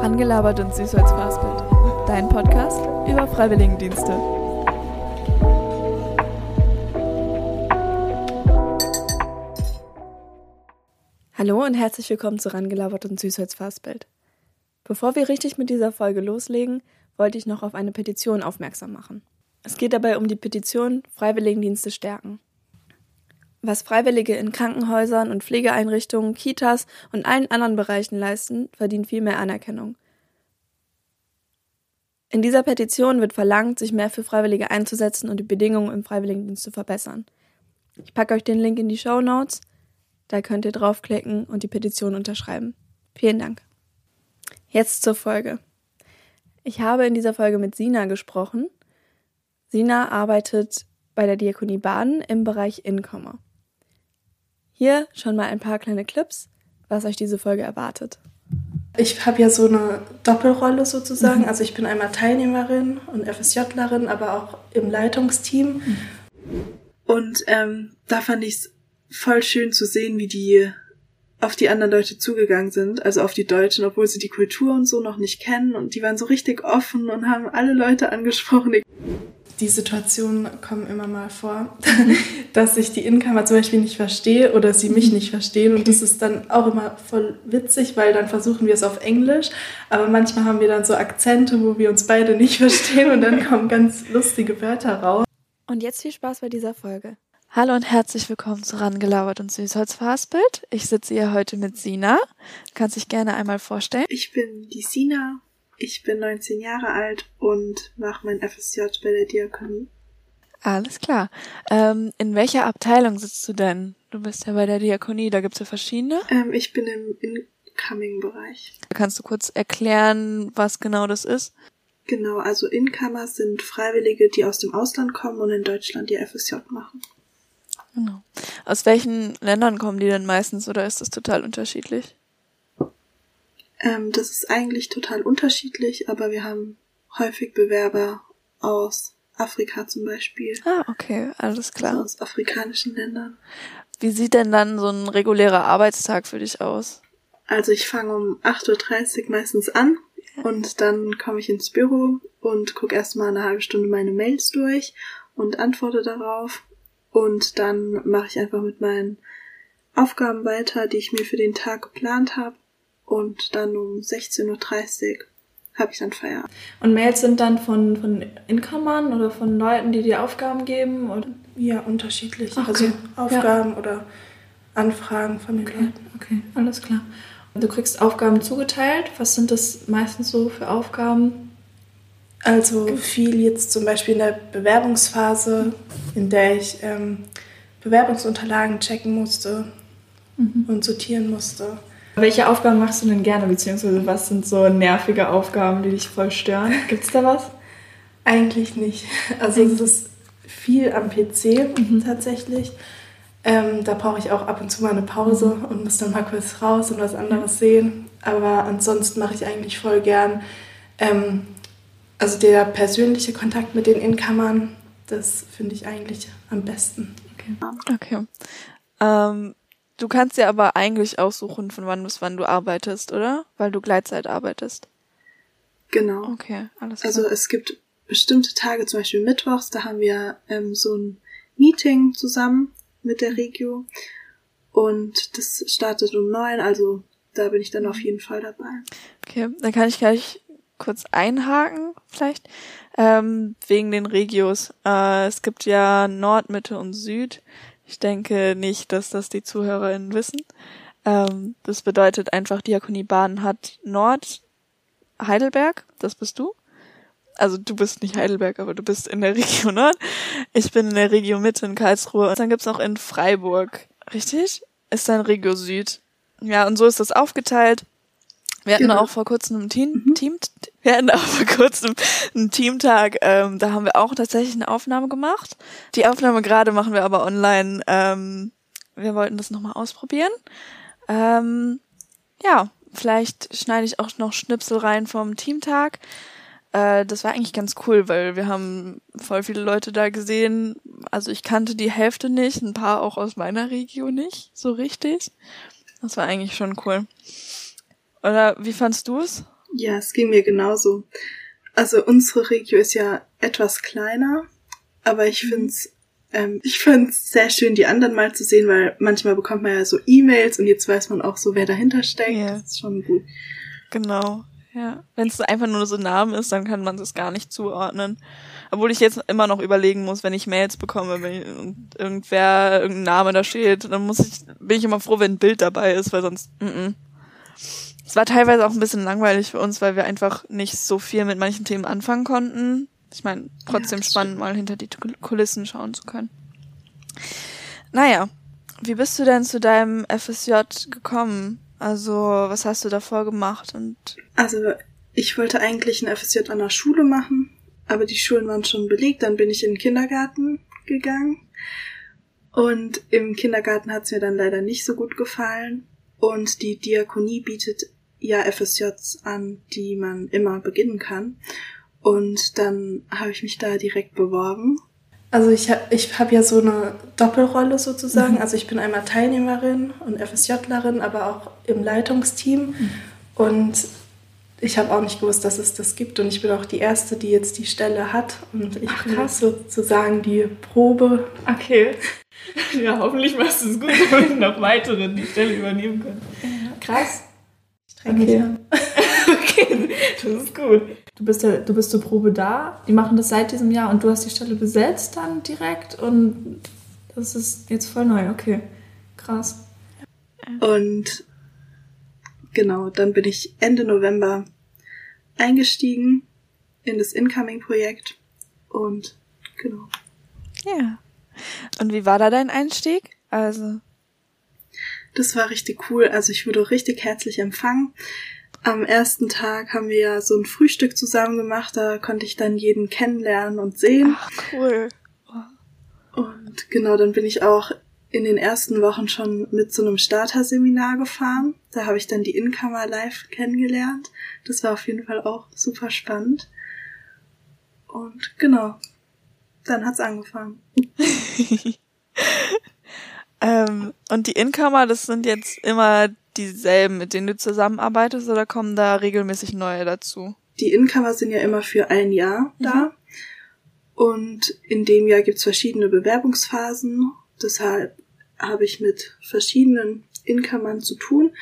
Rangelabert und süß als Fastbild. Dein Podcast über Freiwilligendienste. Hallo und herzlich willkommen zu Rangelabert und süß als Fastbild. Bevor wir richtig mit dieser Folge loslegen, wollte ich noch auf eine Petition aufmerksam machen. Es geht dabei um die Petition Freiwilligendienste stärken. Was Freiwillige in Krankenhäusern und Pflegeeinrichtungen, Kitas und allen anderen Bereichen leisten, verdient viel mehr Anerkennung. In dieser Petition wird verlangt, sich mehr für Freiwillige einzusetzen und die Bedingungen im Freiwilligendienst zu verbessern. Ich packe euch den Link in die Show Notes. Da könnt ihr draufklicken und die Petition unterschreiben. Vielen Dank. Jetzt zur Folge. Ich habe in dieser Folge mit Sina gesprochen. Sina arbeitet bei der Diakonie Baden im Bereich Inkommer. Hier schon mal ein paar kleine Clips, was euch diese Folge erwartet. Ich habe ja so eine Doppelrolle sozusagen. Mhm. Also ich bin einmal Teilnehmerin und FSJlerin, aber auch im Leitungsteam. Mhm. Und ähm, da fand ich es voll schön zu sehen, wie die auf die anderen Leute zugegangen sind, also auf die Deutschen, obwohl sie die Kultur und so noch nicht kennen. Und die waren so richtig offen und haben alle Leute angesprochen die Situationen kommen immer mal vor, dass ich die Incomer zum Beispiel nicht verstehe oder sie mich nicht verstehen. Und das ist dann auch immer voll witzig, weil dann versuchen wir es auf Englisch. Aber manchmal haben wir dann so Akzente, wo wir uns beide nicht verstehen und dann kommen ganz lustige Wörter raus. Und jetzt viel Spaß bei dieser Folge. Hallo und herzlich willkommen zu Rangelabert und Süßholzfastbild. Ich sitze hier heute mit Sina. Du kannst dich gerne einmal vorstellen. Ich bin die Sina ich bin 19 Jahre alt und mache mein FSJ bei der Diakonie. Alles klar. Ähm, in welcher Abteilung sitzt du denn? Du bist ja bei der Diakonie, da gibt's ja verschiedene. Ähm, ich bin im Incoming-Bereich. Kannst du kurz erklären, was genau das ist? Genau, also Incomer sind Freiwillige, die aus dem Ausland kommen und in Deutschland ihr FSJ machen. Genau. Aus welchen Ländern kommen die denn meistens oder ist das total unterschiedlich? Ähm, das ist eigentlich total unterschiedlich, aber wir haben häufig Bewerber aus Afrika zum Beispiel. Ah, okay, alles klar. Also aus afrikanischen Ländern. Wie sieht denn dann so ein regulärer Arbeitstag für dich aus? Also ich fange um 8.30 Uhr meistens an und dann komme ich ins Büro und gucke erstmal eine halbe Stunde meine Mails durch und antworte darauf. Und dann mache ich einfach mit meinen Aufgaben weiter, die ich mir für den Tag geplant habe und dann um 16.30 Uhr habe ich dann Feierabend. Und Mails sind dann von, von Inkommern oder von Leuten, die dir Aufgaben geben? Oder? Ja, unterschiedlich. Okay. Also Aufgaben ja. oder Anfragen von den okay. Leuten. Okay, alles klar. Du kriegst Aufgaben zugeteilt. Was sind das meistens so für Aufgaben? Also viel jetzt zum Beispiel in der Bewerbungsphase, in der ich ähm, Bewerbungsunterlagen checken musste mhm. und sortieren musste. Welche Aufgaben machst du denn gerne, beziehungsweise was sind so nervige Aufgaben, die dich voll stören? Gibt es da was? Eigentlich nicht. Also es ist viel am PC mhm. tatsächlich. Ähm, da brauche ich auch ab und zu mal eine Pause mhm. und muss dann mal kurz raus und was anderes sehen. Aber ansonsten mache ich eigentlich voll gern. Ähm, also der persönliche Kontakt mit den Inkammern, das finde ich eigentlich am besten. Okay. okay. Ähm, Du kannst dir aber eigentlich aussuchen, von wann bis wann du arbeitest, oder? Weil du Gleitzeit arbeitest. Genau. Okay, alles klar. Also es gibt bestimmte Tage, zum Beispiel Mittwochs, da haben wir ähm, so ein Meeting zusammen mit der Regio und das startet um neun, also da bin ich dann auf jeden Fall dabei. Okay, dann kann ich gleich kurz einhaken, vielleicht, ähm, wegen den Regios. Äh, es gibt ja Nord, Mitte und Süd. Ich denke nicht, dass das die ZuhörerInnen wissen. Ähm, das bedeutet einfach, Diakonie Baden hat Nord Heidelberg, das bist du. Also du bist nicht Heidelberg, aber du bist in der Region Nord. Ich bin in der Region Mitte in Karlsruhe. Und dann gibt's noch in Freiburg, richtig? Ist dann Regio Süd. Ja, und so ist das aufgeteilt. Wir hatten genau. auch vor kurzem einen Team, mhm. Team, wir hatten auch vor kurzem einen Teamtag, ähm, da haben wir auch tatsächlich eine Aufnahme gemacht. Die Aufnahme gerade machen wir aber online. Ähm, wir wollten das nochmal ausprobieren. Ähm, ja, vielleicht schneide ich auch noch Schnipsel rein vom Teamtag. Äh, das war eigentlich ganz cool, weil wir haben voll viele Leute da gesehen. Also ich kannte die Hälfte nicht, ein paar auch aus meiner Region nicht, so richtig. Das war eigentlich schon cool. Oder wie fandst du es? Ja, es ging mir genauso. Also unsere Regio ist ja etwas kleiner, aber ich finde es ähm, ich find's sehr schön, die anderen mal zu sehen, weil manchmal bekommt man ja so E-Mails und jetzt weiß man auch so, wer dahinter steckt. Yeah. Das ist schon gut. Genau, ja. Wenn es einfach nur so ein Name ist, dann kann man das gar nicht zuordnen. Obwohl ich jetzt immer noch überlegen muss, wenn ich Mails bekomme, wenn und irgendwer, irgendein Name da steht, dann muss ich, bin ich immer froh, wenn ein Bild dabei ist, weil sonst, mm -mm. Es war teilweise auch ein bisschen langweilig für uns, weil wir einfach nicht so viel mit manchen Themen anfangen konnten. Ich meine, trotzdem ja, spannend, mal hinter die Kulissen schauen zu können. Naja, wie bist du denn zu deinem FSJ gekommen? Also, was hast du davor gemacht? Und also, ich wollte eigentlich ein FSJ an der Schule machen, aber die Schulen waren schon belegt. Dann bin ich in den Kindergarten gegangen. Und im Kindergarten hat es mir dann leider nicht so gut gefallen. Und die Diakonie bietet ja FSJs an, die man immer beginnen kann. Und dann habe ich mich da direkt beworben. Also ich habe ich hab ja so eine Doppelrolle sozusagen. Mhm. Also ich bin einmal Teilnehmerin und FSJlerin, aber auch im Leitungsteam. Mhm. Und ich habe auch nicht gewusst, dass es das gibt. Und ich bin auch die Erste, die jetzt die Stelle hat. Und ich Ach, bin sozusagen die Probe. Okay. Ja, hoffentlich machst du es gut, damit noch weitere die Stelle übernehmen können. Krass. Streng okay. okay, das ist gut. Du bist, ja, du bist zur Probe da. Die machen das seit diesem Jahr und du hast die Stelle besetzt dann direkt und das ist jetzt voll neu. Okay, krass. Und genau, dann bin ich Ende November eingestiegen in das Incoming-Projekt und genau. Ja. Und wie war da dein Einstieg? Also. Das war richtig cool. Also ich wurde richtig herzlich empfangen. Am ersten Tag haben wir ja so ein Frühstück zusammen gemacht. Da konnte ich dann jeden kennenlernen und sehen. Ach, cool. Und genau, dann bin ich auch in den ersten Wochen schon mit so einem Starter-Seminar gefahren. Da habe ich dann die Inkammer live kennengelernt. Das war auf jeden Fall auch super spannend. Und genau, dann hat's angefangen. ähm, und die Incomer, das sind jetzt immer dieselben, mit denen du zusammenarbeitest, oder kommen da regelmäßig neue dazu? Die Incomer sind ja immer für ein Jahr mhm. da. Und in dem Jahr gibt's verschiedene Bewerbungsphasen. Deshalb habe ich mit verschiedenen Incomern zu tun.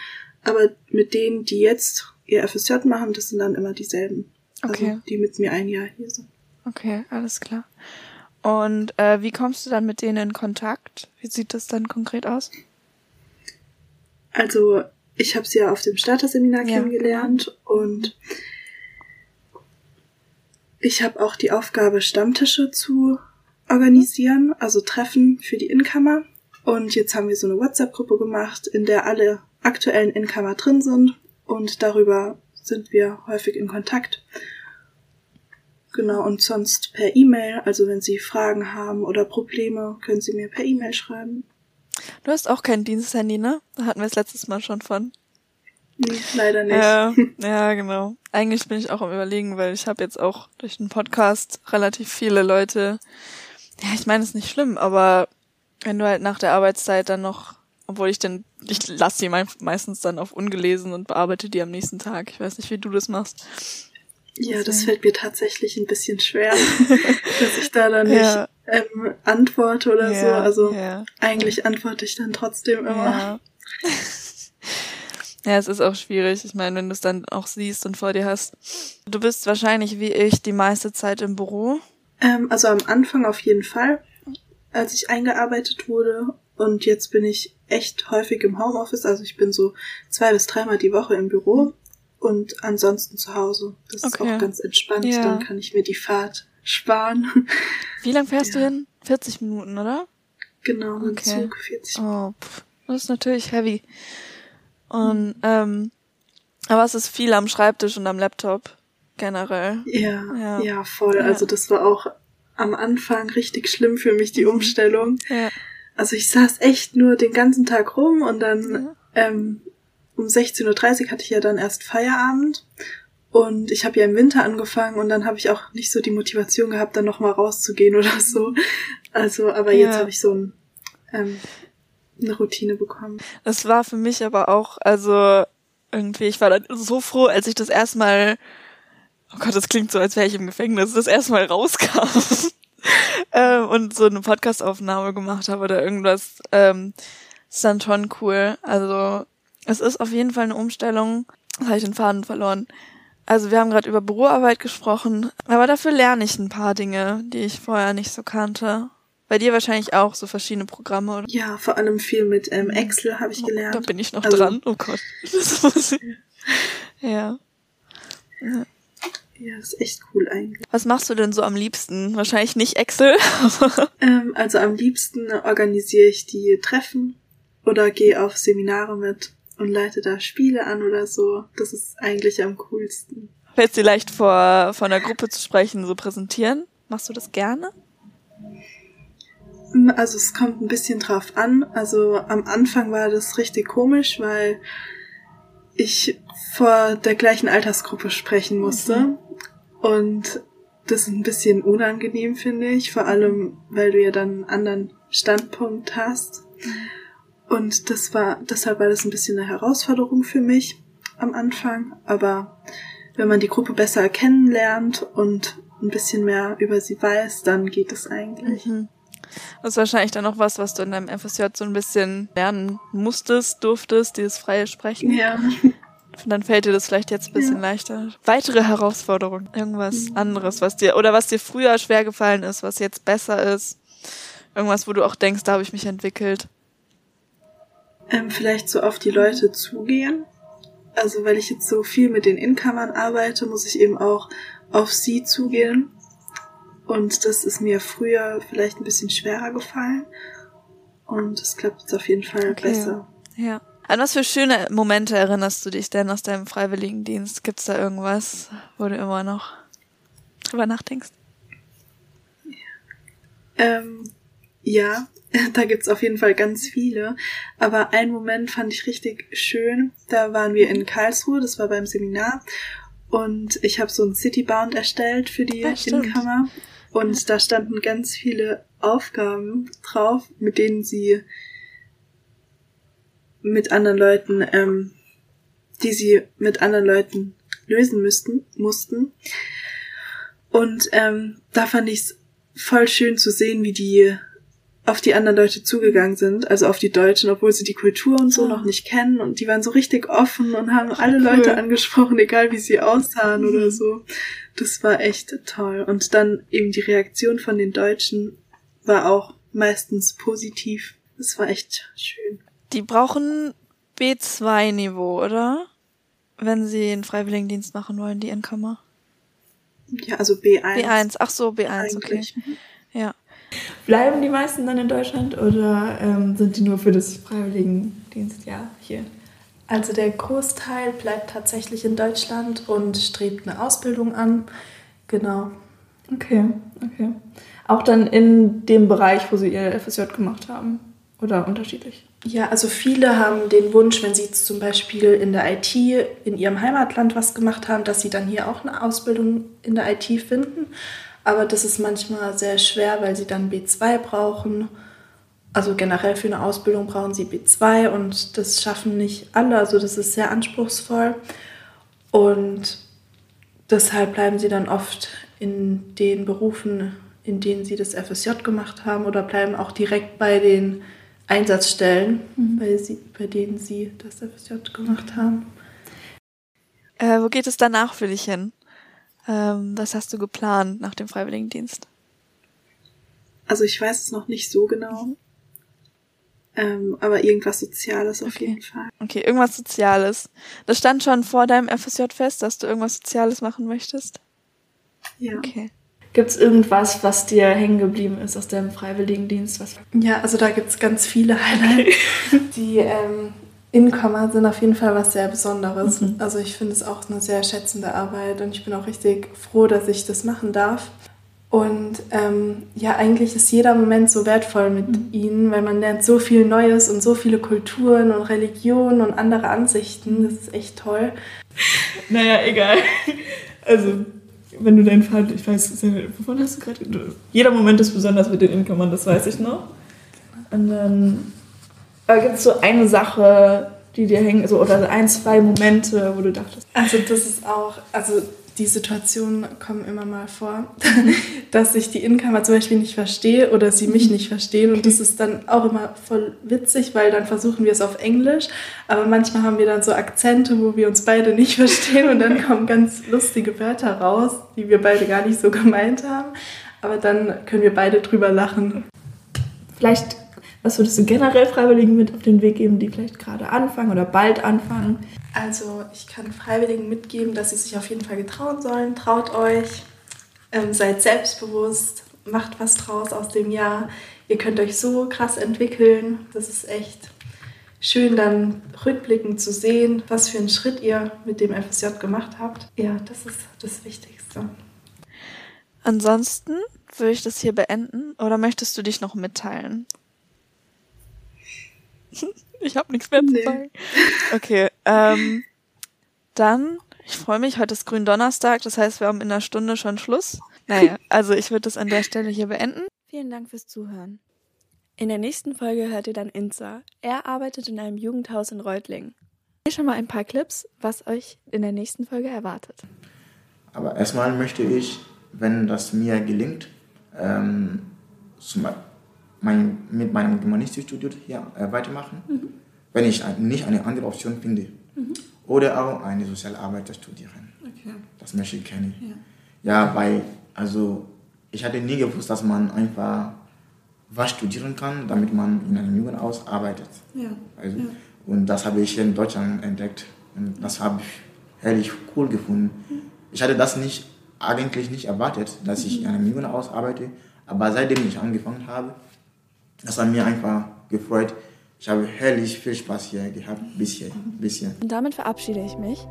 Aber mit denen, die jetzt ihr FSJ machen, das sind dann immer dieselben. Also okay. Also die mit mir ein Jahr hier sind. Okay, alles klar. Und äh, wie kommst du dann mit denen in Kontakt? Wie sieht das dann konkret aus? Also ich habe sie ja auf dem Starter-Seminar ja. kennengelernt und ich habe auch die Aufgabe, Stammtische zu organisieren, also Treffen für die Inkammer. Und jetzt haben wir so eine WhatsApp-Gruppe gemacht, in der alle aktuellen Inkammer drin sind und darüber sind wir häufig in Kontakt. Genau, und sonst per E-Mail. Also wenn Sie Fragen haben oder Probleme, können Sie mir per E-Mail schreiben. Du hast auch kein Diensthandy, ne? Da hatten wir es letztes Mal schon von. Nee, leider nicht. Ja, ja, genau. Eigentlich bin ich auch am überlegen, weil ich habe jetzt auch durch den Podcast relativ viele Leute. Ja, ich meine, es ist nicht schlimm, aber wenn du halt nach der Arbeitszeit dann noch, obwohl ich dann, ich lasse die meistens dann auf ungelesen und bearbeite die am nächsten Tag. Ich weiß nicht, wie du das machst. Ja, das fällt mir tatsächlich ein bisschen schwer, dass ich da dann nicht ja. ähm, antworte oder ja, so. Also ja. eigentlich antworte ich dann trotzdem immer. Ja. es ist auch schwierig. Ich meine, wenn du es dann auch siehst und vor dir hast. Du bist wahrscheinlich wie ich die meiste Zeit im Büro. Ähm, also am Anfang auf jeden Fall, als ich eingearbeitet wurde. Und jetzt bin ich echt häufig im Homeoffice. Also ich bin so zwei bis dreimal die Woche im Büro und ansonsten zu Hause. Das okay. ist auch ganz entspannt. Ja. Dann kann ich mir die Fahrt sparen. Wie lang fährst ja. du hin? 40 Minuten, oder? Genau, okay. Zug 40 Minuten. Oh, pff, das ist natürlich heavy. Und, ähm, aber es ist viel am Schreibtisch und am Laptop generell. Ja, ja, ja voll. Ja. Also das war auch am Anfang richtig schlimm für mich, die mhm. Umstellung. Ja. Also ich saß echt nur den ganzen Tag rum und dann ähm, um 16.30 Uhr hatte ich ja dann erst Feierabend und ich habe ja im Winter angefangen und dann habe ich auch nicht so die Motivation gehabt, dann nochmal rauszugehen oder so. Also, aber ja. jetzt habe ich so ein, ähm, eine Routine bekommen. Das war für mich aber auch, also irgendwie. Ich war dann so froh, als ich das erstmal, oh Gott, das klingt so, als wäre ich im Gefängnis, das erstmal rauskam äh, und so eine Podcastaufnahme gemacht habe oder irgendwas. Ähm, ist dann schon cool. Also es ist auf jeden Fall eine Umstellung. Jetzt habe ich den Faden verloren. Also wir haben gerade über Büroarbeit gesprochen, aber dafür lerne ich ein paar Dinge, die ich vorher nicht so kannte. Bei dir wahrscheinlich auch so verschiedene Programme, oder? Ja, vor allem viel mit ähm, Excel habe ich gelernt. Da bin ich noch also, dran. Oh Gott. ja. ja. Ja, ist echt cool eigentlich. Was machst du denn so am liebsten? Wahrscheinlich nicht Excel. ähm, also am liebsten organisiere ich die Treffen oder gehe auf Seminare mit und leite da Spiele an oder so. Das ist eigentlich am coolsten. Fällt dir leicht vor, vor einer Gruppe zu sprechen, so präsentieren? Machst du das gerne? Also es kommt ein bisschen drauf an. Also am Anfang war das richtig komisch, weil ich vor der gleichen Altersgruppe sprechen musste. Mhm. Und das ist ein bisschen unangenehm, finde ich, vor allem, weil du ja dann einen anderen Standpunkt hast. Und das war, deshalb war das ein bisschen eine Herausforderung für mich am Anfang. Aber wenn man die Gruppe besser kennenlernt und ein bisschen mehr über sie weiß, dann geht es eigentlich. Mhm. Das ist wahrscheinlich dann noch was, was du in deinem FSJ so ein bisschen lernen musstest, durftest, dieses freie Sprechen. Ja. Dann fällt dir das vielleicht jetzt ein bisschen ja. leichter. Weitere Herausforderungen. Irgendwas mhm. anderes, was dir, oder was dir früher schwer gefallen ist, was jetzt besser ist. Irgendwas, wo du auch denkst, da habe ich mich entwickelt. Ähm, vielleicht so auf die Leute zugehen. Also, weil ich jetzt so viel mit den Inkammern arbeite, muss ich eben auch auf sie zugehen. Und das ist mir früher vielleicht ein bisschen schwerer gefallen. Und es klappt jetzt auf jeden Fall okay. besser. Ja. An was für schöne Momente erinnerst du dich denn aus deinem Freiwilligendienst? Gibt's da irgendwas, wo du immer noch drüber nachdenkst? Ähm, ja, da gibt's auf jeden Fall ganz viele. Aber einen Moment fand ich richtig schön. Da waren wir in Karlsruhe, das war beim Seminar. Und ich habe so ein Citybound erstellt für die Innenkammer. Und da standen ganz viele Aufgaben drauf, mit denen sie mit anderen Leuten, ähm, die sie mit anderen Leuten lösen müssten, mussten. Und ähm, da fand ich es voll schön zu sehen, wie die auf die anderen Leute zugegangen sind, also auf die Deutschen, obwohl sie die Kultur und so oh. noch nicht kennen. Und die waren so richtig offen und haben alle cool. Leute angesprochen, egal wie sie aussahen mhm. oder so. Das war echt toll. Und dann eben die Reaktion von den Deutschen war auch meistens positiv. Das war echt schön. Die brauchen B2-Niveau, oder? Wenn sie einen Freiwilligendienst machen wollen, die Inkammer. Ja, also B1. B1, ach so, B1, Eigentlich. okay. Mhm. Ja. Bleiben die meisten dann in Deutschland oder ähm, sind die nur für das Freiwilligendienstjahr hier? Also der Großteil bleibt tatsächlich in Deutschland und strebt eine Ausbildung an. Genau. Okay, okay. Auch dann in dem Bereich, wo sie ihr FSJ gemacht haben? Oder unterschiedlich? Ja, also viele haben den Wunsch, wenn sie zum Beispiel in der IT in ihrem Heimatland was gemacht haben, dass sie dann hier auch eine Ausbildung in der IT finden. Aber das ist manchmal sehr schwer, weil sie dann B2 brauchen. Also generell für eine Ausbildung brauchen sie B2 und das schaffen nicht alle. Also das ist sehr anspruchsvoll. Und deshalb bleiben sie dann oft in den Berufen, in denen sie das FSJ gemacht haben oder bleiben auch direkt bei den Einsatzstellen, mhm. bei, sie, bei denen sie das FSJ gemacht haben. Äh, wo geht es danach für dich hin? Ähm, was hast du geplant nach dem Freiwilligendienst? Also ich weiß es noch nicht so genau. Mhm. Ähm, aber irgendwas Soziales auf okay. jeden Fall. Okay, irgendwas Soziales. Das stand schon vor deinem FSJ fest, dass du irgendwas Soziales machen möchtest? Ja. Okay. Gibt es irgendwas, was dir hängen geblieben ist aus deinem Freiwilligendienst? Was ja, also da gibt es ganz viele Highlights. Okay. Die ähm, Inkommer sind auf jeden Fall was sehr Besonderes. Mhm. Also ich finde es auch eine sehr schätzende Arbeit und ich bin auch richtig froh, dass ich das machen darf. Und ähm, ja, eigentlich ist jeder Moment so wertvoll mit mhm. ihnen, weil man lernt so viel Neues und so viele Kulturen und Religionen und andere Ansichten. Das ist echt toll. Naja, egal. Also, wenn du deinen Vater, ich weiß, wovon hast du gerade? Jeder Moment ist besonders mit den Inkommern, das weiß ich noch. Und dann aber gibt es so eine Sache, die dir hängen, so, oder ein, zwei Momente, wo du dachtest. Also das ist auch, also die Situationen kommen immer mal vor, dass ich die Incomer zum Beispiel nicht verstehe oder sie mich nicht verstehen. Und das ist dann auch immer voll witzig, weil dann versuchen wir es auf Englisch. Aber manchmal haben wir dann so Akzente, wo wir uns beide nicht verstehen und dann kommen ganz lustige Wörter raus, die wir beide gar nicht so gemeint haben. Aber dann können wir beide drüber lachen. Vielleicht, was würdest du generell Freiwilligen mit auf den Weg geben, die vielleicht gerade anfangen oder bald anfangen? Also ich kann Freiwilligen mitgeben, dass sie sich auf jeden Fall getrauen sollen. Traut euch, ähm, seid selbstbewusst, macht was draus aus dem Jahr. Ihr könnt euch so krass entwickeln. Das ist echt schön, dann rückblickend zu sehen, was für einen Schritt ihr mit dem FSJ gemacht habt. Ja, das ist das Wichtigste. Ansonsten würde ich das hier beenden oder möchtest du dich noch mitteilen? ich habe nichts mehr Nee. zu sagen. Okay, ähm, dann, ich freue mich, heute ist Gründonnerstag, das heißt, wir haben in einer Stunde schon Schluss. Naja, also ich würde das an der Stelle hier beenden. Vielen Dank fürs Zuhören. In der nächsten Folge hört ihr dann Inza. Er arbeitet in einem Jugendhaus in Reutlingen. Hier schon mal ein paar Clips, was euch in der nächsten Folge erwartet. Aber erstmal möchte ich, wenn das mir gelingt, ähm, zum, mein, mit meinem Germanistikstudium hier äh, weitermachen, wenn ich nicht eine andere Option finde. Oder auch eine Sozialarbeiter studieren. Okay. Das möchte ich gerne. Ja. weil, also, ich hatte nie gewusst, dass man einfach was studieren kann, damit man in einem Jugendhaus arbeitet. Ja. Also, Und das habe ich hier in Deutschland entdeckt. Und das habe ich herrlich cool gefunden. Ich hatte das nicht, eigentlich nicht erwartet, dass ich in einem Jugendhaus arbeite. Aber seitdem ich angefangen habe, das hat mir einfach gefreut. Ich habe herrlich viel Spaß hier gehabt, bisher. bisher. Und damit verabschiede ich mich.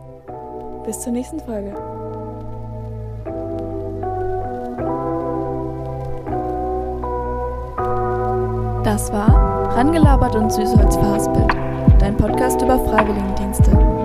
Bis zur nächsten Folge. Das war Rangelabert und Süßholz verhaspelt, dein Podcast über Freiwilligendienste.